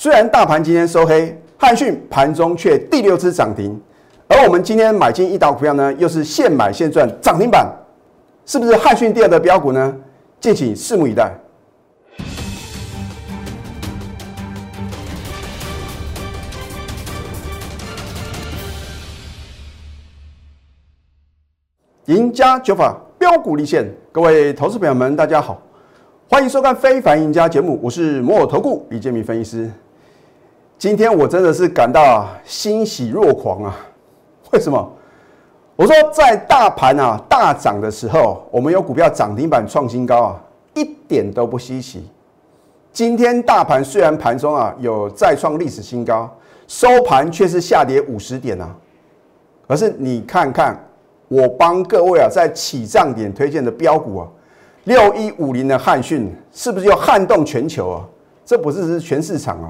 虽然大盘今天收黑，汉讯盘中却第六次涨停，而我们今天买进一档股票呢，又是现买现赚涨停板，是不是汉讯第二的标股呢？敬请拭目以待。赢家九法标股立现，各位投资朋友们，大家好，欢迎收看《非凡赢家》节目，我是摩尔投顾李建明分析师。今天我真的是感到欣喜若狂啊！为什么？我说在大盘啊大涨的时候，我们有股票涨停板创新高啊，一点都不稀奇。今天大盘虽然盘中啊有再创历史新高，收盘却是下跌五十点啊。可是你看看。我帮各位啊，在起涨点推荐的标股啊，六一五零的汉讯是不是又撼动全球啊？这不是是全市场啊，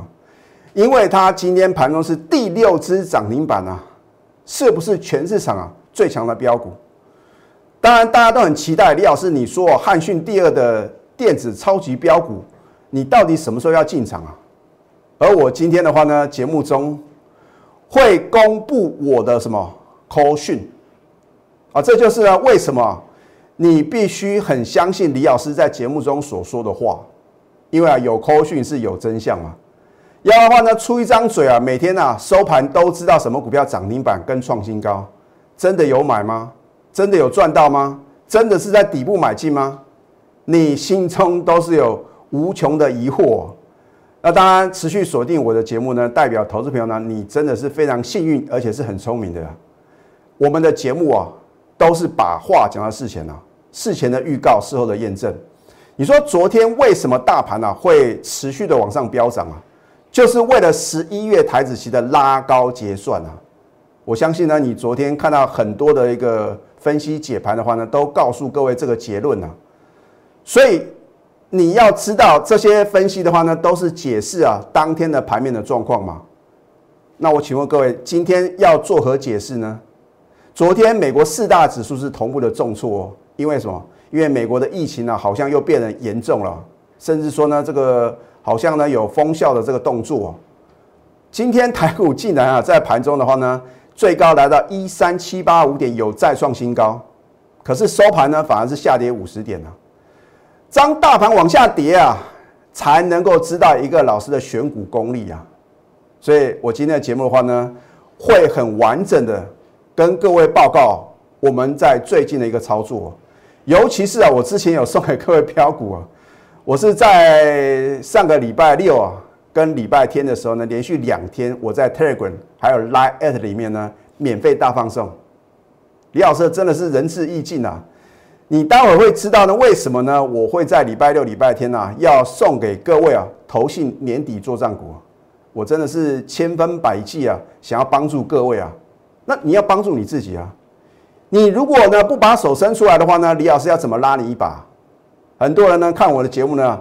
因为它今天盘中是第六只涨停板啊，是不是全市场啊最强的标股？当然，大家都很期待李老师你说汉讯第二的电子超级标股，你到底什么时候要进场啊？而我今天的话呢，节目中会公布我的什么 call 讯。啊，这就是呢，为什么你必须很相信李老师在节目中所说的话，因为啊，有扣讯是有真相嘛。要的话呢，出一张嘴啊，每天啊收盘都知道什么股票涨停板跟创新高，真的有买吗？真的有赚到吗？真的是在底部买进吗？你心中都是有无穷的疑惑。那当然，持续锁定我的节目呢，代表投资朋友呢，你真的是非常幸运，而且是很聪明的。我们的节目啊。都是把话讲到事前啊，事前的预告，事后的验证。你说昨天为什么大盘呢会持续的往上飙涨啊？就是为了十一月台子期的拉高结算啊。我相信呢，你昨天看到很多的一个分析解盘的话呢，都告诉各位这个结论啊。所以你要知道这些分析的话呢，都是解释啊当天的盘面的状况嘛。那我请问各位，今天要作何解释呢？昨天美国四大指数是同步的重挫哦，因为什么？因为美国的疫情呢，好像又变得严重了，甚至说呢，这个好像呢有封校的这个动作。今天台股竟然啊，在盘中的话呢，最高来到一三七八五点，有再创新高，可是收盘呢，反而是下跌五十点呢。当大盘往下跌啊，才能够知道一个老师的选股功力啊。所以我今天的节目的话呢，会很完整的。跟各位报告，我们在最近的一个操作，尤其是啊，我之前有送给各位标股啊，我是在上个礼拜六啊，跟礼拜天的时候呢，连续两天我在 Telegram 还有 Line at 里面呢，免费大放送。李老师真的是仁至义尽啊！你待会会知道呢，为什么呢？我会在礼拜六、礼拜天呢，要送给各位啊，投信年底做账股，我真的是千分百计啊，想要帮助各位啊。那你要帮助你自己啊！你如果呢不把手伸出来的话呢，李老师要怎么拉你一把？很多人呢看我的节目呢，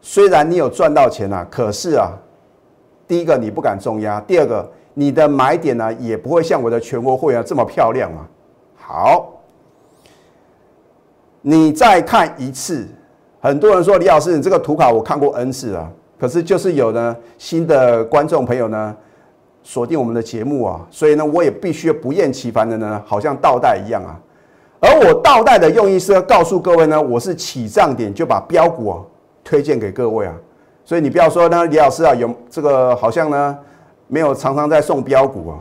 虽然你有赚到钱啊，可是啊，第一个你不敢重压，第二个你的买点呢也不会像我的全国会员这么漂亮啊。好，你再看一次，很多人说李老师你这个图卡我看过 N 次啊，可是就是有呢新的观众朋友呢。锁定我们的节目啊，所以呢，我也必须不厌其烦的呢，好像倒带一样啊。而我倒带的用意是要告诉各位呢，我是起涨点就把标股啊推荐给各位啊。所以你不要说呢，李老师啊有这个好像呢没有常常在送标股啊，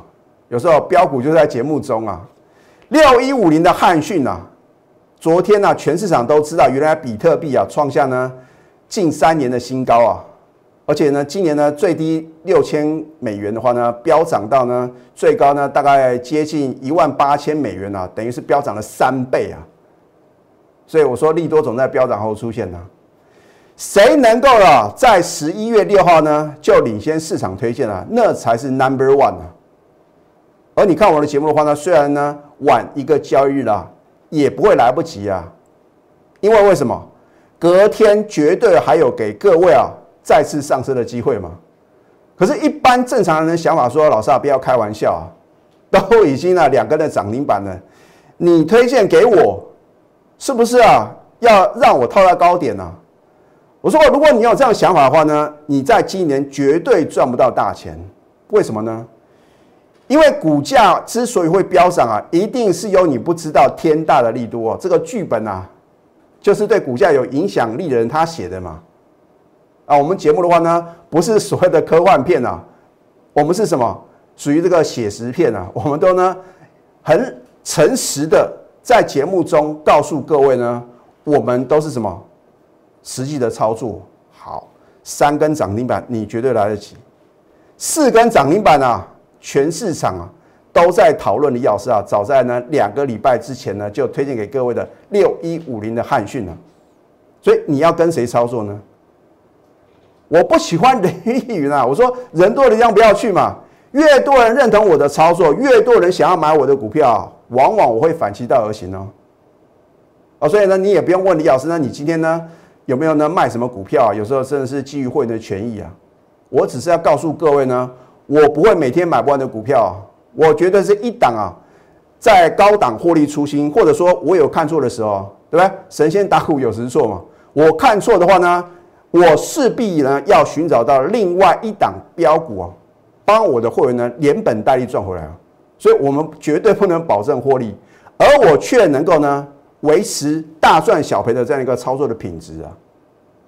有时候标股就在节目中啊。六一五零的汉讯啊，昨天呢全市场都知道，原来比特币啊创下呢近三年的新高啊。而且呢，今年呢最低六千美元的话呢，飙涨到呢最高呢大概接近一万八千美元啊，等于是飙涨了三倍啊。所以我说利多总在飙涨后出现呢。谁能够啊在十一月六号呢就领先市场推荐啊，那才是 number one 啊。而你看我的节目的话呢，虽然呢晚一个交易日啦，也不会来不及啊。因为为什么？隔天绝对还有给各位啊。再次上升的机会吗？可是，一般正常人的想法说：“老师啊，不要开玩笑啊，都已经啊两个的涨停板了，你推荐给我，是不是啊？要让我套在高点呢？”我说，如果你有这样想法的话呢，你在今年绝对赚不到大钱。为什么呢？因为股价之所以会飙涨啊，一定是有你不知道天大的力度哦。这个剧本啊，就是对股价有影响力的人他写的嘛。啊，我们节目的话呢，不是所谓的科幻片啊，我们是什么？属于这个写实片啊。我们都呢很诚实的在节目中告诉各位呢，我们都是什么？实际的操作好，三根涨停板你绝对来得及，四根涨停板啊，全市场啊都在讨论的要事啊。早在呢两个礼拜之前呢，就推荐给各位的六一五零的汉讯了。所以你要跟谁操作呢？我不喜欢人云亦云啊，我说人多的地方不要去嘛。越多人认同我的操作，越多人想要买我的股票，往往我会反其道而行哦。哦，所以呢，你也不用问李老师，那你今天呢？有没有呢？卖什么股票？有时候真的是基于会员的权益啊。我只是要告诉各位呢，我不会每天买不完的股票。我觉得是一档啊，在高档获利初心，或者说我有看错的时候，对不对？神仙打虎有时错嘛。我看错的话呢，我势必呢要寻找到另外一档标股啊，帮我的会员呢连本带利赚回来啊。所以我们绝对不能保证获利，而我却能够呢。维持大赚小赔的这样一个操作的品质啊，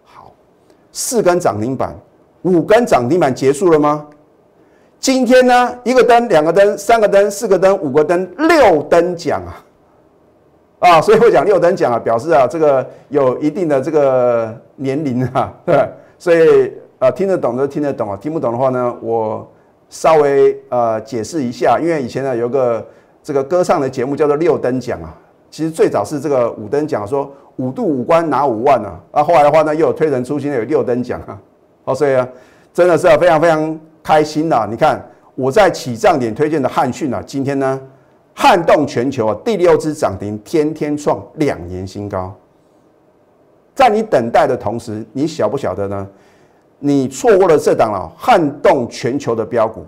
好，四根涨停板，五根涨停板结束了吗？今天呢，一个灯、两个灯、三个灯、四个灯、五个灯、六灯奖啊，啊，所以我讲六等奖啊，表示啊，这个有一定的这个年龄啊，对，所以呃，听得懂的听得懂啊，听不懂的话呢，我稍微呃解释一下，因为以前呢有个这个歌唱的节目叫做六等奖啊。其实最早是这个五等奖，说五度五关拿五万啊，啊，后来的话呢，又有推陈出新的有六等奖啊，哦，所以啊，真的是啊非常非常开心的。你看我在起涨点推荐的汉讯啊，今天呢撼动全球啊，第六只涨停，天天创两年新高。在你等待的同时，你晓不晓得呢？你错过了这档啊，撼动全球的标股，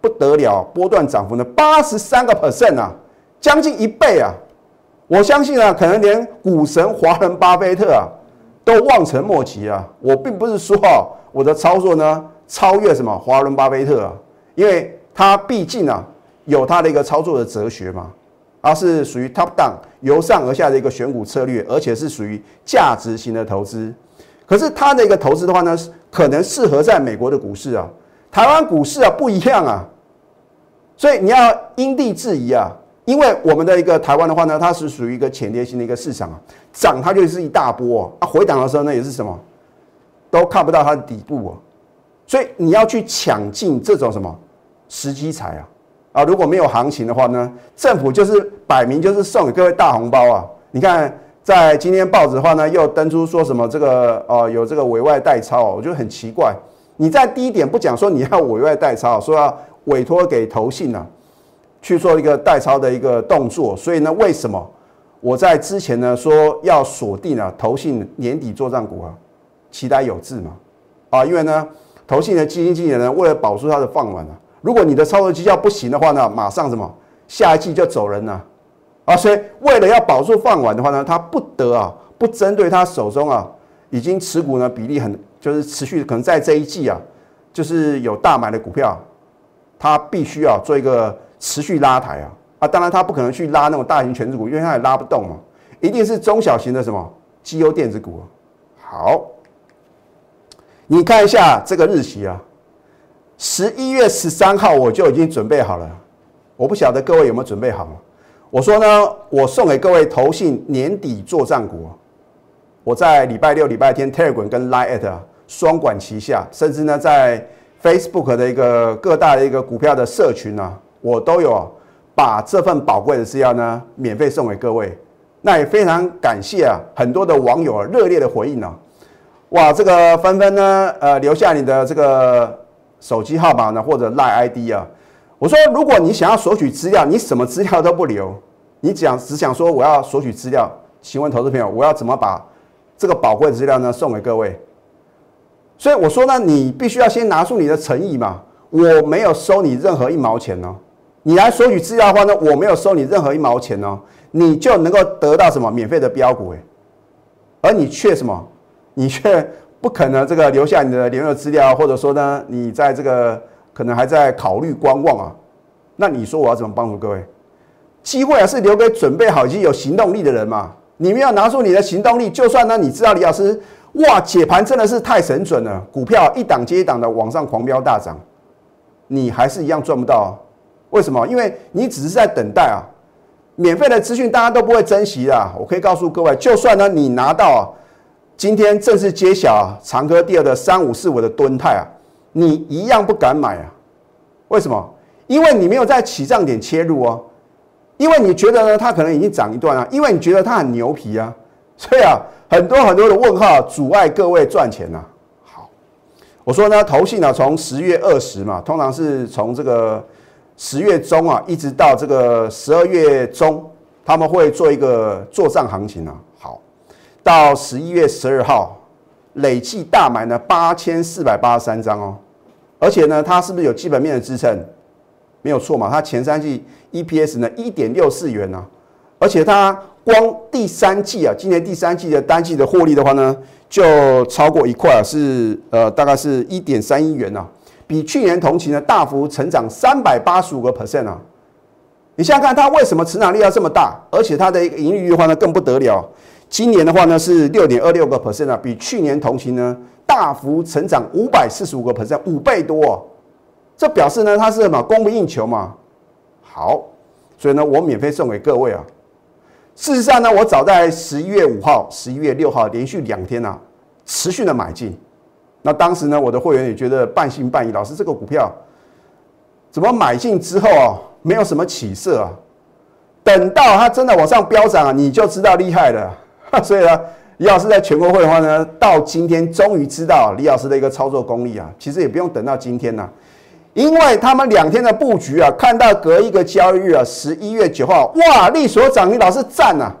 不得了，波段涨幅呢八十三个 percent 啊，将近一倍啊。我相信啊，可能连股神华人巴菲特啊都望尘莫及啊。我并不是说啊，我的操作呢超越什么华伦巴菲特啊，因为他毕竟啊有他的一个操作的哲学嘛，而是属于 top down 由上而下的一个选股策略，而且是属于价值型的投资。可是他的一个投资的话呢，可能适合在美国的股市啊，台湾股市啊不一样啊，所以你要因地制宜啊。因为我们的一个台湾的话呢，它是属于一个潜跌型的一个市场啊，涨它就是一大波啊，回档的时候呢也是什么，都看不到它的底部啊，所以你要去抢进这种什么时机财啊啊，如果没有行情的话呢，政府就是摆明就是送给各位大红包啊！你看在今天报纸的话呢，又登出说什么这个呃有这个委外代抄，我觉得很奇怪，你在低点不讲说你要委外代抄，说要委托给投信呢？去做一个代抄的一个动作，所以呢，为什么我在之前呢说要锁定啊投信年底做账股啊，期待有志嘛啊，因为呢投信的基金经理人为了保住他的饭碗啊，如果你的操作绩效不行的话呢，马上什么下一季就走人了啊，所以为了要保住饭碗的话呢，他不得啊不针对他手中啊已经持股呢比例很就是持续可能在这一季啊就是有大买的股票，他必须要做一个。持续拉抬啊啊！当然，他不可能去拉那种大型全值股，因为他也拉不动嘛。一定是中小型的什么绩优电子股。好，你看一下这个日期啊，十一月十三号我就已经准备好了。我不晓得各位有没有准备好？我说呢，我送给各位投信年底做战股。我在礼拜六、礼拜天，Telegram 跟 Line 双管齐下，甚至呢，在 Facebook 的一个各大的一个股票的社群啊。我都有把这份宝贵的资料呢，免费送给各位。那也非常感谢啊，很多的网友热烈的回应啊，哇，这个纷纷呢，呃，留下你的这个手机号码呢，或者赖 ID 啊。我说，如果你想要索取资料，你什么资料都不留，你讲只想说我要索取资料，请问投资朋友，我要怎么把这个宝贵的资料呢送给各位？所以我说呢，你必须要先拿出你的诚意嘛，我没有收你任何一毛钱哦。你来索取资料的话呢，我没有收你任何一毛钱哦，你就能够得到什么免费的标股哎，而你却什么，你却不可能这个留下你的联络资料，或者说呢，你在这个可能还在考虑观望啊。那你说我要怎么帮助各位？机会啊是留给准备好已经有行动力的人嘛。你们要拿出你的行动力，就算呢你知道李老师哇解盘真的是太神准了，股票一档接一档的往上狂飙大涨，你还是一样赚不到。为什么？因为你只是在等待啊。免费的资讯大家都不会珍惜的。我可以告诉各位，就算呢你拿到，今天正式揭晓啊，长科第二的三五四五的吨泰啊，你一样不敢买啊。为什么？因为你没有在起涨点切入哦。因为你觉得呢，它可能已经涨一段了，因为你觉得它很牛皮啊，所以啊，很多很多的问号阻碍各位赚钱呐。好，我说呢，投信呢，从十月二十嘛，通常是从这个十月中啊，一直到这个十二月中，他们会做一个做账行情啊。到十一月十二号，累计大买呢八千四百八十三张哦，而且呢，它是不是有基本面的支撑？没有错嘛，它前三季 EPS 呢一点六四元呢，而且它光第三季啊，今年第三季的单季的获利的话呢，就超过一块啊，是呃大概是一点三亿元呐，比去年同期呢大幅成长三百八十五个 percent 啊。你想想看，它为什么成长力要这么大？而且它的一个盈利率的话呢更不得了，今年的话呢是六点二六个 percent 啊，比去年同期呢大幅成长五百四十五个 percent，五倍多。这表示呢，它是什么供不应求嘛？好，所以呢，我免费送给各位啊。事实上呢，我早在十一月五号、十一月六号连续两天啊，持续的买进。那当时呢，我的会员也觉得半信半疑，老师这个股票怎么买进之后啊，没有什么起色啊？等到它真的往上飙涨啊，你就知道厉害了。所以呢，李老师在全国会的话呢，到今天终于知道李老师的一个操作功力啊。其实也不用等到今天呐。因为他们两天的布局啊，看到隔一个交易日啊，十一月九号，哇，利所长，你，老师赞呐！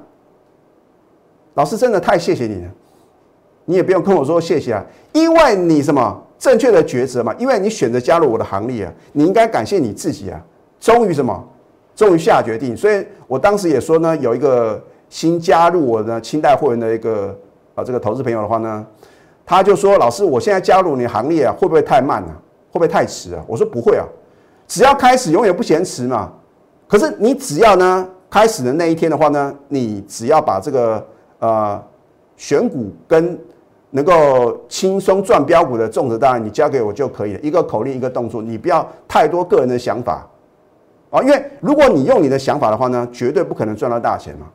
老师真的太谢谢你了，你也不用跟我说谢谢啊，因为你什么正确的抉择嘛，因为你选择加入我的行列啊，你应该感谢你自己啊，终于什么，终于下决定，所以我当时也说呢，有一个新加入我的清代会员的一个啊这个投资朋友的话呢，他就说，老师，我现在加入你行列啊，会不会太慢了？会不会太迟啊？我说不会啊，只要开始永远不嫌迟嘛。可是你只要呢开始的那一天的话呢，你只要把这个呃选股跟能够轻松赚标股的种植大任你交给我就可以了。一个口令一个动作，你不要太多个人的想法啊，因为如果你用你的想法的话呢，绝对不可能赚到大钱嘛，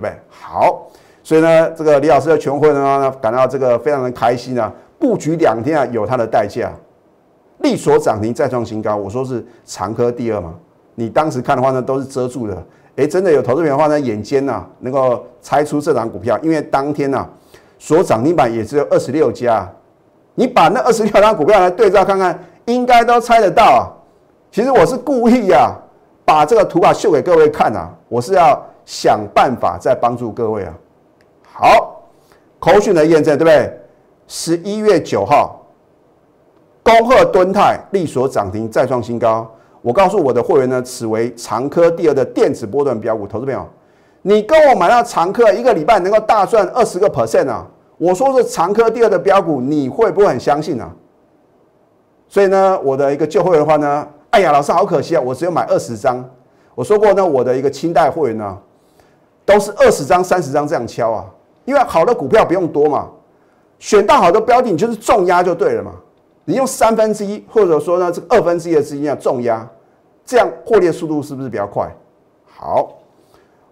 对不对？好，所以呢，这个李老师的全会呢感到这个非常的开心啊，布局两天啊有它的代价。力所涨停再创新高，我说是长科第二嘛？你当时看的话呢，都是遮住的。哎，真的有投资者的话呢，眼尖呐，能够猜出这档股票，因为当天呐，所涨停板也只有二十六家。你把那二十六张股票来对照看看，应该都猜得到啊。其实我是故意呀，把这个图啊秀给各位看啊，我是要想办法再帮助各位啊。好，口讯的验证对不对？十一月九号。恭贺敦泰力所涨停再创新高。我告诉我的会员呢，此为长科第二的电子波段标股。投资朋友，你跟我买到长科一个礼拜能够大赚二十个 percent 啊！我说是长科第二的标股，你会不会很相信啊？所以呢，我的一个旧会员的话呢，哎呀，老师好可惜啊，我只有买二十张。我说过呢，我的一个清代会员呢，都是二十张、三十张这样敲啊，因为好的股票不用多嘛，选到好的标的，你就是重压就对了嘛。你用三分之一，或者说呢，这个二分之一的资金要重压，这样获利速度是不是比较快？好，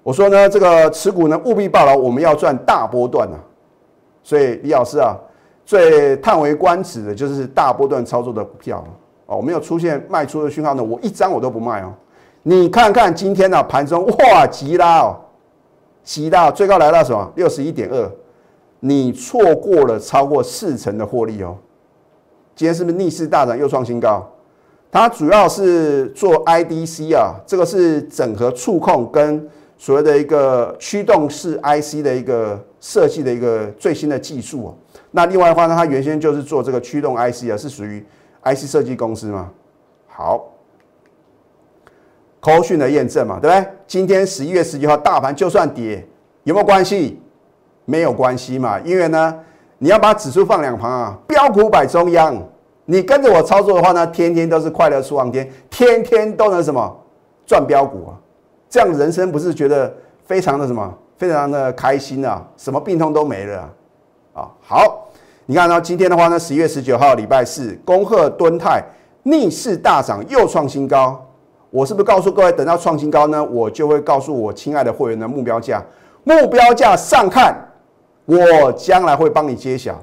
我说呢，这个持股呢务必报牢，我们要赚大波段啊。所以李老师啊，最叹为观止的就是大波段操作的股票哦，我没有出现卖出的讯号呢，我一张我都不卖哦。你看看今天呢盘中哇急拉哦，急到最高来到什么六十一点二，你错过了超过四成的获利哦。今天是不是逆势大涨又创新高？它主要是做 IDC 啊，这个是整合触控跟所谓的一个驱动式 IC 的一个设计的一个最新的技术啊。那另外的话呢，它原先就是做这个驱动 IC 啊，是属于 IC 设计公司嘛。好，口讯的验证嘛，对不对？今天十一月十九号大盘就算跌，有没有关系？没有关系嘛，因为呢。你要把指数放两旁啊，标股摆中央。你跟着我操作的话呢，天天都是快乐出望天，天天都能什么赚标股啊？这样人生不是觉得非常的什么，非常的开心啊？什么病痛都没了啊？好，你看呢，今天的话呢，十一月十九号礼拜四，恭贺敦泰逆势大涨，又创新高。我是不是告诉各位，等到创新高呢，我就会告诉我亲爱的会员的目标价，目标价上看，我将来会帮你揭晓。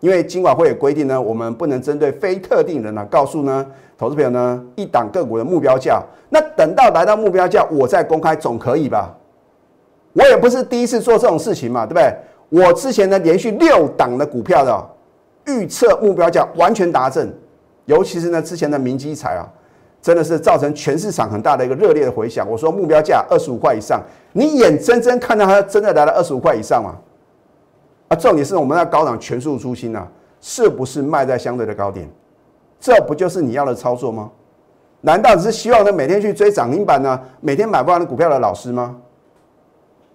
因为金管会有规定呢，我们不能针对非特定人呢，告诉呢投资朋友呢一档个股的目标价。那等到来到目标价，我再公开总可以吧？我也不是第一次做这种事情嘛，对不对？我之前呢连续六档的股票的预测目标价完全达正，尤其是呢之前的明基彩啊，真的是造成全市场很大的一个热烈的回响。我说目标价二十五块以上，你眼睁睁看到它真的来了二十五块以上吗？啊，重点是我们那高档全数出清啊，是不是卖在相对的高点？这不就是你要的操作吗？难道只是希望呢每天去追涨停板呢，每天买不完的股票的老师吗？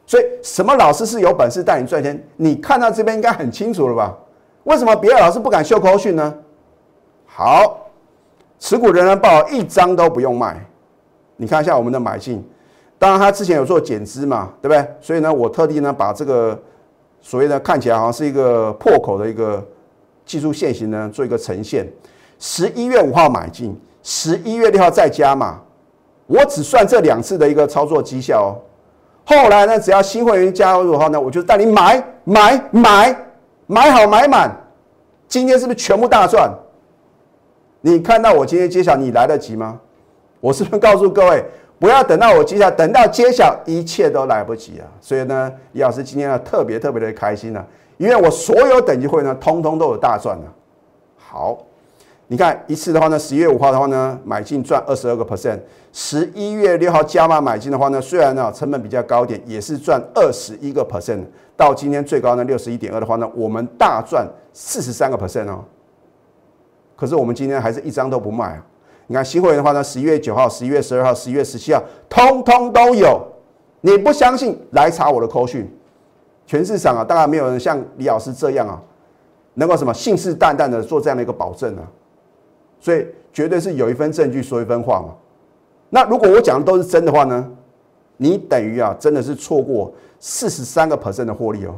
所以什么老师是有本事带你赚钱？你看到这边应该很清楚了吧？为什么别的老师不敢秀口讯呢？好，持股仍然报一张都不用卖。你看一下我们的买进，当然他之前有做减资嘛，对不对？所以呢，我特地呢把这个。所谓的看起来好像是一个破口的一个技术线型呢，做一个呈现。十一月五号买进，十一月六号再加码。我只算这两次的一个操作绩效哦。后来呢，只要新会员加入的话呢，我就带你买买买买好买满。今天是不是全部大赚？你看到我今天揭晓，你来得及吗？我是不是告诉各位？不要等到我揭晓，等到揭晓，一切都来不及啊！所以呢，李老师今天呢特别特别的开心呢，因为我所有等级会呢，通通都有大赚了。好，你看一次的话呢，十一月五号的话呢，买进赚二十二个 percent；十一月六号加码买进的话呢，虽然呢成本比较高一点，也是赚二十一个 percent。到今天最高呢六十一点二的话呢，我们大赚四十三个 percent 哦。可是我们今天还是一张都不卖啊！你看新会员的话呢，十一月九号、十一月十二号、十一月十七号，通通都有。你不相信，来查我的扣讯。全市场啊，当然没有人像李老师这样啊，能够什么信誓旦旦的做这样的一个保证啊。所以绝对是有一份证据说一分话嘛。那如果我讲的都是真的话呢，你等于啊，真的是错过四十三个 percent 的获利哦。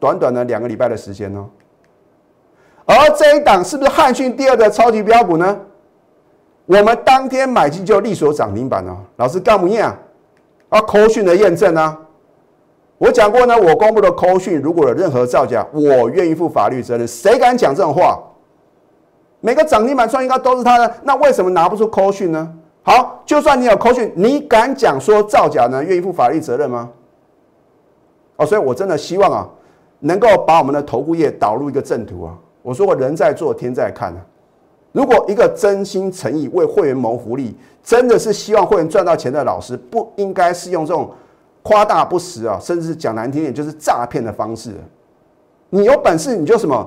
短短的两个礼拜的时间呢，而这一档是不是汉讯第二的超级标股呢？我们当天买进就立所涨停板哦，老师干不验啊？啊，扣讯的验证啊，我讲过呢，我公布的扣讯如果有任何造假，我愿意负法律责任。谁敢讲这种话？每个涨停板创新高都是他的，那为什么拿不出扣讯呢？好，就算你有扣讯，你敢讲说造假呢？愿意负法律责任吗？哦，所以我真的希望啊，能够把我们的投顾业导入一个正途啊。我说过，人在做，天在看啊。如果一个真心诚意为会员谋福利，真的是希望会员赚到钱的老师，不应该是用这种夸大不实啊，甚至是讲难听点就是诈骗的方式。你有本事你就什么，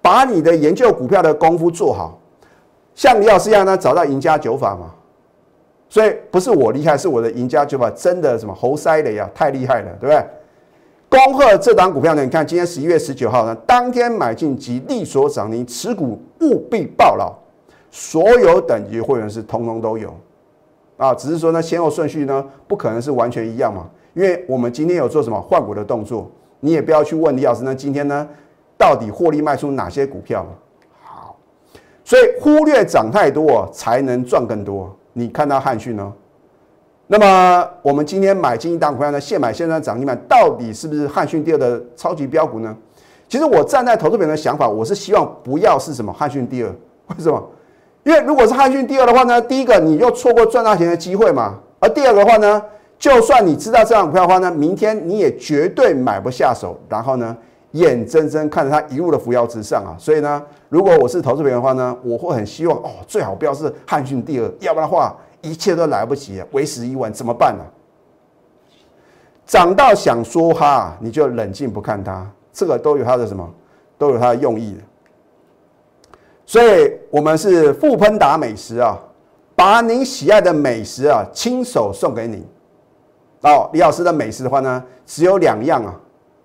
把你的研究股票的功夫做好，像李老师一样呢，找到赢家九法嘛。所以不是我厉害，是我的赢家九法真的什么猴塞雷啊，太厉害了，对不对？恭贺这档股票呢！你看，今天十一月十九号呢，当天买进即利所涨停，持股务必报牢。所有等级会员是通通都有啊，只是说呢，先后顺序呢不可能是完全一样嘛。因为我们今天有做什么换股的动作，你也不要去问李老师呢，今天呢到底获利卖出哪些股票？好，所以忽略涨太多才能赚更多。你看到汉讯呢？那么我们今天买进一档股票呢，现买现赚涨停板，到底是不是汉讯第二的超级标股呢？其实我站在投资者的想法，我是希望不要是什么汉讯第二，为什么？因为如果是汉讯第二的话呢，第一个你又错过赚大钱的机会嘛，而第二个话呢，就算你知道这档股票的话呢，明天你也绝对买不下手，然后呢，眼睁睁看着它一路的扶摇直上啊！所以呢，如果我是投资者的话呢，我会很希望哦，最好不要是汉讯第二，要不然的话。一切都来不及，为时已晚，怎么办呢？涨到想说哈，你就冷静不看它，这个都有它的什么，都有它的用意的。所以，我们是富喷达美食啊，把您喜爱的美食啊，亲手送给你。哦，李老师的美食的话呢，只有两样啊，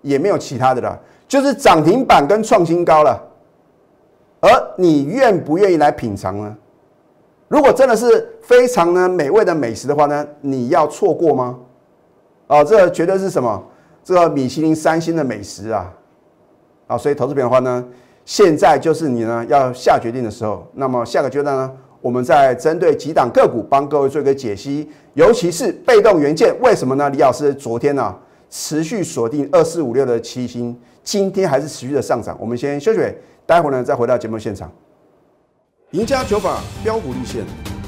也没有其他的了，就是涨停板跟创新高了。而你愿不愿意来品尝呢？如果真的是非常呢美味的美食的话呢，你要错过吗？哦，这绝对是什么？这个米其林三星的美食啊！啊，所以投资品的话呢，现在就是你呢要下决定的时候。那么下个阶段呢，我们再针对几档个股帮各位做一个解析，尤其是被动元件，为什么呢？李老师昨天呢持续锁定二四五六的七星，今天还是持续的上涨。我们先休息，待会儿呢再回到节目现场。赢家九法标股立线，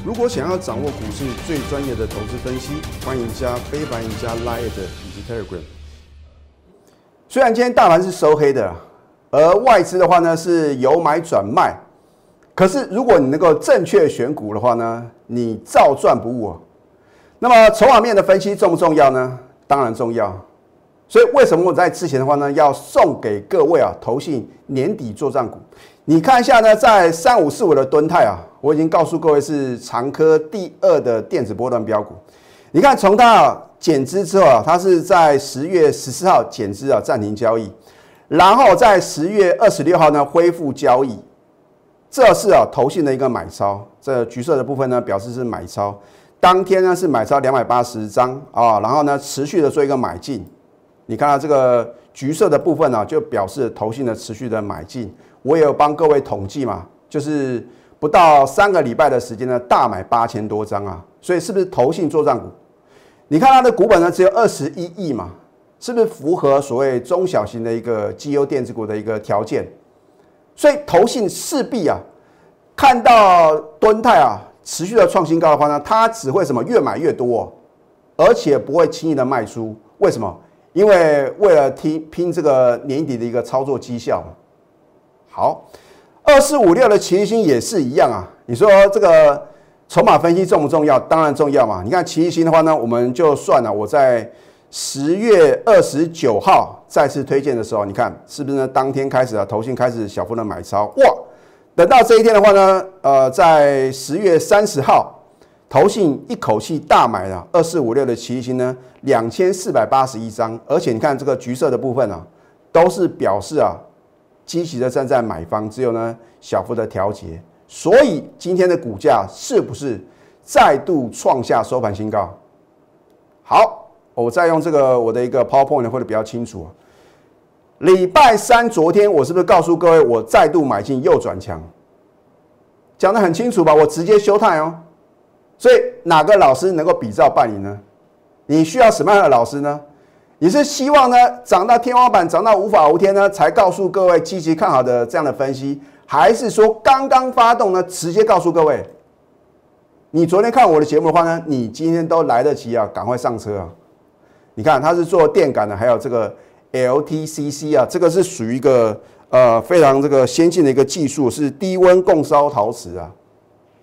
如果想要掌握股市最专业的投资分析，欢迎加非凡、赢家 Line 以及 Telegram。虽然今天大盘是收黑的。而外资的话呢，是由买转卖。可是如果你能够正确选股的话呢，你照赚不误。那么筹码面的分析重不重要呢？当然重要。所以为什么我在之前的话呢，要送给各位啊，投信年底做账股？你看一下呢，在三五四五的吨泰啊，我已经告诉各位是长科第二的电子波段标股。你看从它减资之后啊，它是在十月十四号减资啊，暂停交易。然后在十月二十六号呢恢复交易，这是啊投信的一个买超，这橘色的部分呢表示是买超，当天呢是买超两百八十张啊，然后呢持续的做一个买进，你看到这个橘色的部分呢就表示投信的持续的买进，我也有帮各位统计嘛，就是不到三个礼拜的时间呢大买八千多张啊，所以是不是投信做账股？你看它的股本呢只有二十一亿嘛。是不是符合所谓中小型的一个绩优电子股的一个条件？所以投信势必啊，看到敦泰啊持续的创新高的话呢，它只会什么越买越多，而且不会轻易的卖出。为什么？因为为了拼拼这个年底的一个操作绩效。好，二四五六的齐星也是一样啊。你说这个筹码分析重不重要？当然重要嘛。你看齐星的话呢，我们就算了，我在。十月二十九号再次推荐的时候，你看是不是呢？当天开始啊，投信开始小幅的买超哇！等到这一天的话呢，呃，在十月三十号，投信一口气大买了二四五六的奇星呢，两千四百八十一张，而且你看这个橘色的部分啊，都是表示啊，积极的站在买方，只有呢小幅的调节，所以今天的股价是不是再度创下收盘新高？好。我再用这个我的一个 PowerPoint 会的比较清楚。礼拜三昨天我是不是告诉各位我再度买进右转强？讲的很清楚吧？我直接休态哦。所以哪个老师能够比照办理呢？你需要什么样的老师呢？你是希望呢涨到天花板涨到无法无天呢才告诉各位积极看好的这样的分析，还是说刚刚发动呢直接告诉各位？你昨天看我的节目的话呢，你今天都来得及啊，赶快上车啊！你看，它是做电感的，还有这个 LTCC 啊，这个是属于一个呃非常这个先进的一个技术，是低温共烧陶瓷啊。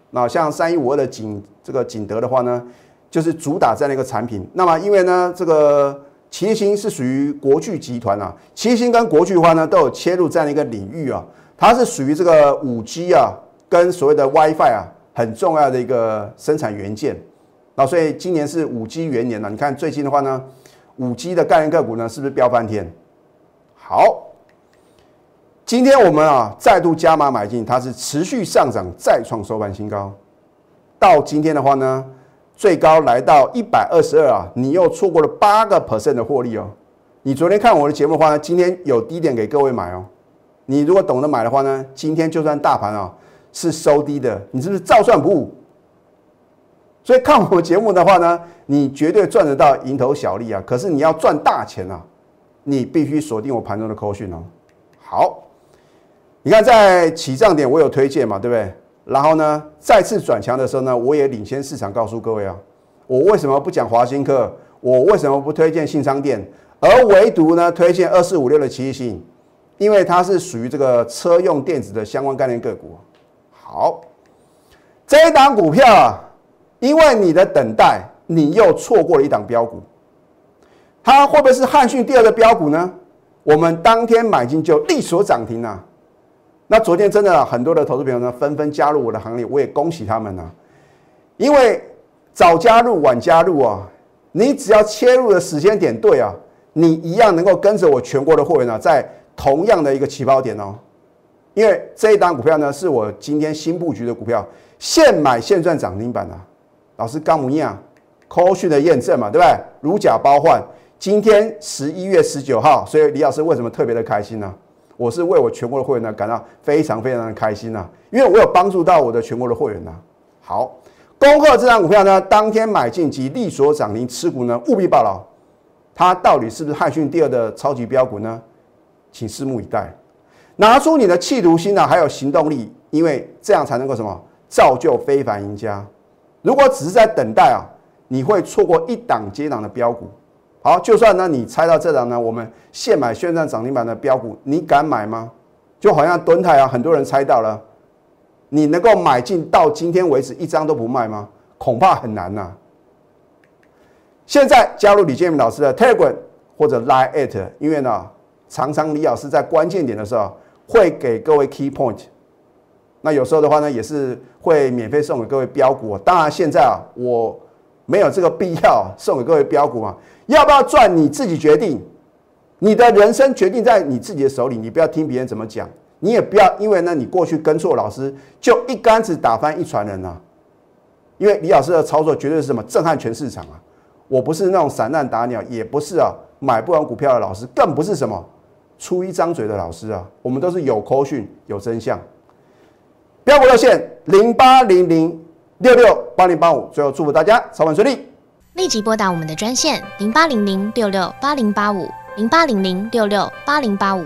那像三一五二的景这个景德的话呢，就是主打这样的一个产品。那么因为呢，这个奇星是属于国巨集团啊，奇星跟国巨的话呢都有切入这样的一个领域啊，它是属于这个五 G 啊跟所谓的 WiFi 啊很重要的一个生产元件。那所以今年是五 G 元年了，你看最近的话呢，五 G 的概念个股呢是不是飙翻天？好，今天我们啊再度加码买进，它是持续上涨，再创收盘新高。到今天的话呢，最高来到一百二十二啊，你又错过了八个 percent 的获利哦。你昨天看我的节目的话呢，今天有低点给各位买哦。你如果懂得买的话呢，今天就算大盘啊是收低的，你是不是照赚不误？所以看我节目的话呢，你绝对赚得到蝇头小利啊！可是你要赚大钱啊，你必须锁定我盘中的扣讯哦。好，你看在起涨点我有推荐嘛，对不对？然后呢，再次转强的时候呢，我也领先市场告诉各位啊，我为什么不讲华新科？我为什么不推荐信商店？而唯独呢推荐二四五六的奇异性，因为它是属于这个车用电子的相关概念个股。好，这一档股票啊。因为你的等待，你又错过了一档标股，它会不会是汉讯第二的标股呢？我们当天买进就立所涨停啊！那昨天真的很多的投资朋友呢，纷纷加入我的行列，我也恭喜他们呢。因为早加入晚加入啊，你只要切入的时间点对啊，你一样能够跟着我全国的会员呢，在同样的一个起跑点哦。因为这一档股票呢，是我今天新布局的股票，现买现赚涨停板啊。老师刚模样，科讯的验证嘛，对不对？如假包换。今天十一月十九号，所以李老师为什么特别的开心呢？我是为我全国的会员呢感到非常非常的开心呐，因为我有帮助到我的全国的会员呐。好，恭贺这张股票呢，当天买进及利所涨停持股呢，务必报牢。它到底是不是汉讯第二的超级标股呢？请拭目以待。拿出你的企图心呢，还有行动力，因为这样才能够什么造就非凡赢家。如果只是在等待啊，你会错过一档接档的标股。好，就算呢，你猜到这档呢，我们现买现赚涨停板的标股，你敢买吗？就好像敦泰啊，很多人猜到了，你能够买进到今天为止一张都不卖吗？恐怕很难呐。现在加入李建明老师的 Telegram 或者 Line at，因为呢，常常李老师在关键点的时候会给各位 key point，那有时候的话呢，也是会免费送给各位标股。当然现在啊，我没有这个必要送给各位标股嘛。要不要赚？你自己决定。你的人生决定在你自己的手里，你不要听别人怎么讲，你也不要因为呢你过去跟错老师，就一竿子打翻一船人啊。因为李老师的操作绝对是什么震撼全市场啊！我不是那种散弹打鸟，也不是啊买不完股票的老师，更不是什么出一张嘴的老师啊。我们都是有口讯、有真相。标股热线零八零零六六八零八五，最后祝福大家操盘顺利。立即拨打我们的专线零八零零六六八零八五零八零零六六八零八五